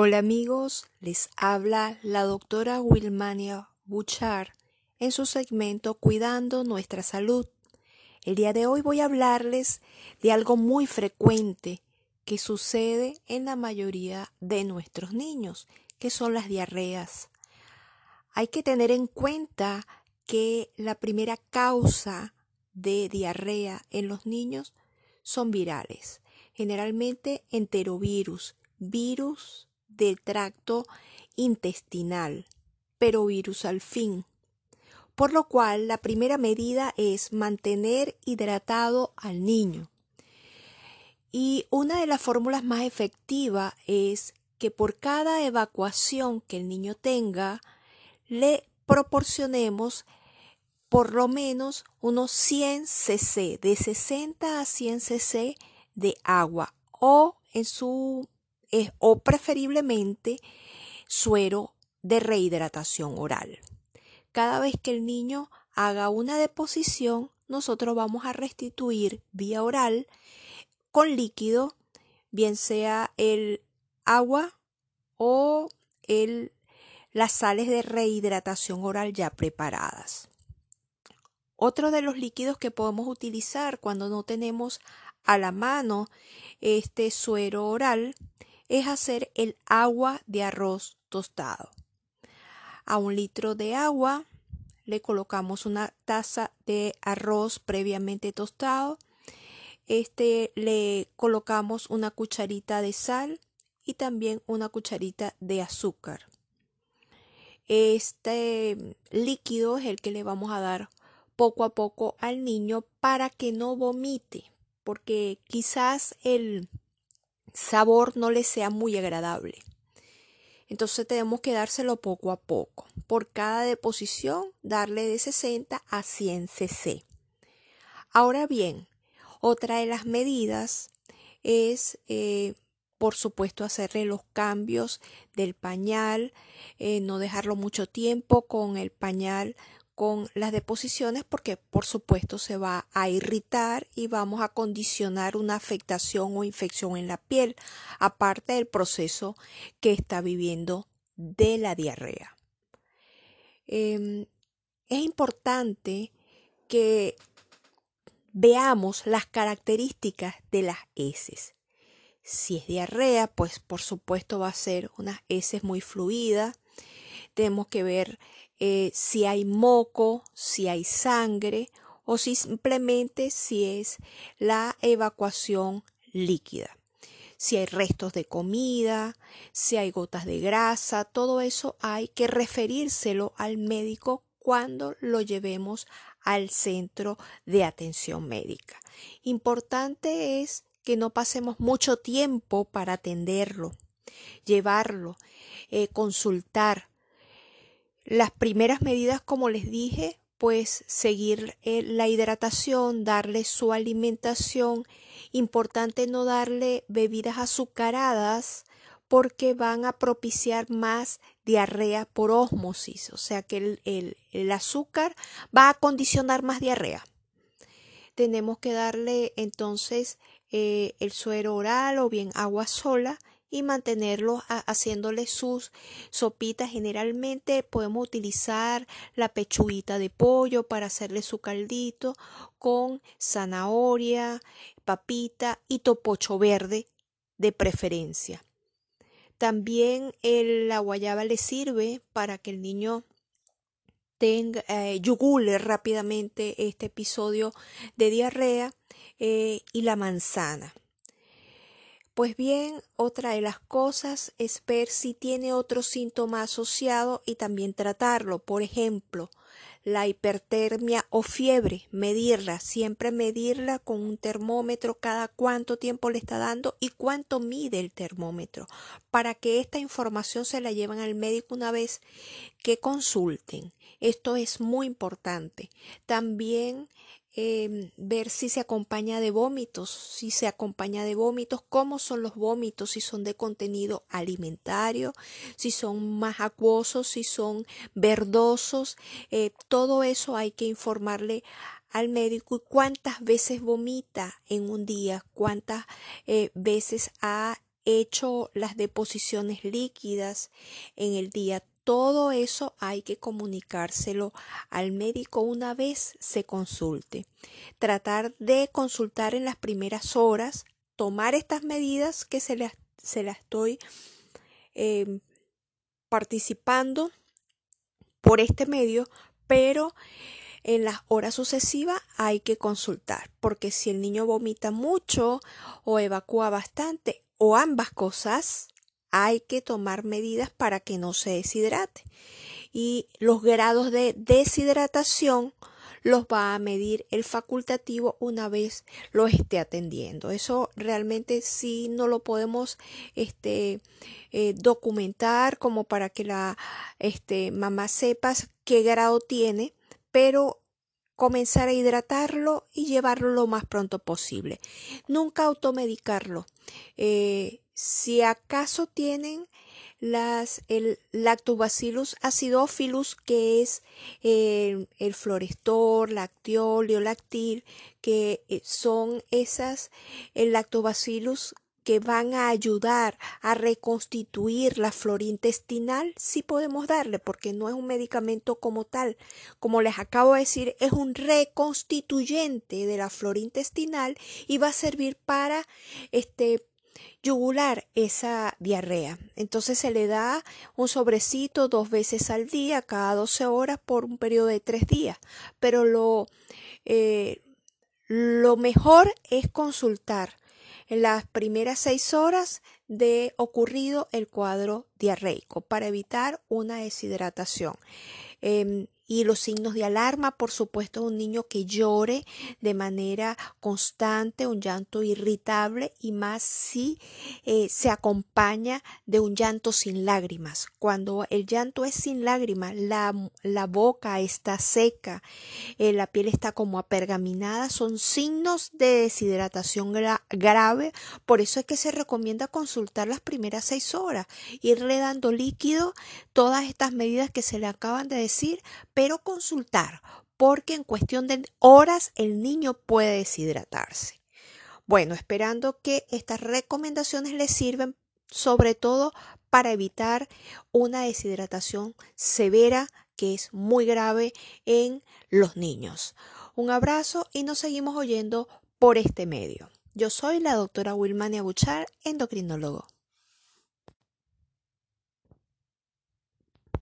Hola amigos, les habla la doctora Wilmania Buchar en su segmento Cuidando nuestra salud. El día de hoy voy a hablarles de algo muy frecuente que sucede en la mayoría de nuestros niños, que son las diarreas. Hay que tener en cuenta que la primera causa de diarrea en los niños son virales, generalmente enterovirus, virus del tracto intestinal, pero virus al fin. Por lo cual, la primera medida es mantener hidratado al niño. Y una de las fórmulas más efectivas es que por cada evacuación que el niño tenga, le proporcionemos por lo menos unos 100 cc, de 60 a 100 cc de agua o en su o preferiblemente suero de rehidratación oral. Cada vez que el niño haga una deposición, nosotros vamos a restituir vía oral con líquido, bien sea el agua o el, las sales de rehidratación oral ya preparadas. Otro de los líquidos que podemos utilizar cuando no tenemos a la mano este suero oral es hacer el agua de arroz tostado. A un litro de agua le colocamos una taza de arroz previamente tostado. Este le colocamos una cucharita de sal y también una cucharita de azúcar. Este líquido es el que le vamos a dar poco a poco al niño para que no vomite, porque quizás el sabor no le sea muy agradable. Entonces tenemos que dárselo poco a poco. Por cada deposición, darle de 60 a 100 cc. Ahora bien, otra de las medidas es, eh, por supuesto, hacerle los cambios del pañal, eh, no dejarlo mucho tiempo con el pañal con las deposiciones porque por supuesto se va a irritar y vamos a condicionar una afectación o infección en la piel, aparte del proceso que está viviendo de la diarrea. Em, es importante que veamos las características de las heces. Si es diarrea, pues por supuesto va a ser unas heces muy fluidas. Tenemos que ver eh, si hay moco, si hay sangre o simplemente si es la evacuación líquida. Si hay restos de comida, si hay gotas de grasa, todo eso hay que referírselo al médico cuando lo llevemos al centro de atención médica. Importante es que no pasemos mucho tiempo para atenderlo, llevarlo, eh, consultar, las primeras medidas, como les dije, pues seguir eh, la hidratación, darle su alimentación. Importante no darle bebidas azucaradas porque van a propiciar más diarrea por ósmosis, o sea que el, azúcar va a condicionar más diarrea. Tenemos que darle entonces eh, el suero oral o bien agua sola y mantenerlo haciéndole sus sopitas. Generalmente podemos utilizar la pechuguita de pollo para hacerle su caldito con zanahoria, papita y topocho verde de preferencia. También la guayaba le sirve para que el niño tenga, eh, yugule rápidamente este episodio de diarrea eh, y la manzana. Pues bien, otra de las cosas es ver si tiene otro síntoma asociado y también tratarlo. Por ejemplo, la hipertermia o fiebre, medirla, siempre medirla con un termómetro cada cuánto tiempo le está dando y cuánto mide el termómetro, para que esta información se la lleven al médico una vez que consulten. Esto es muy importante. También Em, ver si se acompaña de vómitos, si se acompaña de vómitos, cómo son los vómitos, si son de contenido alimentario, si son más acuosos, si son verdosos, eh, todo eso hay que informarle al médico y cuántas veces vomita en un día, cuántas eh, veces ha hecho las deposiciones líquidas en el día. Todo eso hay que comunicárselo al médico una vez se consulte. Tratar de consultar en las primeras horas, tomar estas medidas que se las, se las estoy eh, participando por este medio, pero en las horas sucesivas hay que consultar, porque si el niño vomita mucho o evacúa bastante o ambas cosas, hay que tomar medidas para que no se deshidrate. Y los grados de deshidratación los va a medir el facultativo una vez lo esté atendiendo. Eso realmente sí no lo podemos este, eh, documentar como para que la este, mamá sepa qué grado tiene, pero comenzar a hidratarlo y llevarlo lo más pronto posible. Nunca automedicarlo. Eh, si acaso tienen las, el lactobacillus acidophilus, que es el, el florestor, lactiol, lactil, que eh, son esas, el lactobacillus que van a ayudar a reconstituir la flora intestinal, sí podemos darle, porque no es un medicamento como tal. Como les acabo de decir, es un reconstituyente de la flora intestinal y va a servir para este yugular esa diarrea. Entonces se le da un sobrecito dos veces al día, cada 12 horas por un periodo de tres días. Pero lo, eh, lo mejor es consultar en las primeras seis horas de ocurrido el cuadro diarreico para evitar una deshidratación. Em, y los signos de alarma, por supuesto, un niño que llore de manera constante, un llanto irritable y más si eh, se acompaña de un llanto sin lágrimas. Cuando el llanto es sin lágrimas, la, la boca está seca, eh, la piel está como apergaminada, son signos de deshidratación grave. Por eso es que se recomienda consultar las primeras seis horas, irle dando líquido, todas estas medidas que se le acaban de pero consultar, porque en cuestión de horas el niño puede deshidratarse. Bueno, esperando que estas recomendaciones les sirven sobre todo para evitar una deshidratación severa que es muy grave en los niños. Un abrazo y nos seguimos oyendo por este medio. Yo soy la doctora Wilmania Buchar, endocrinólogo.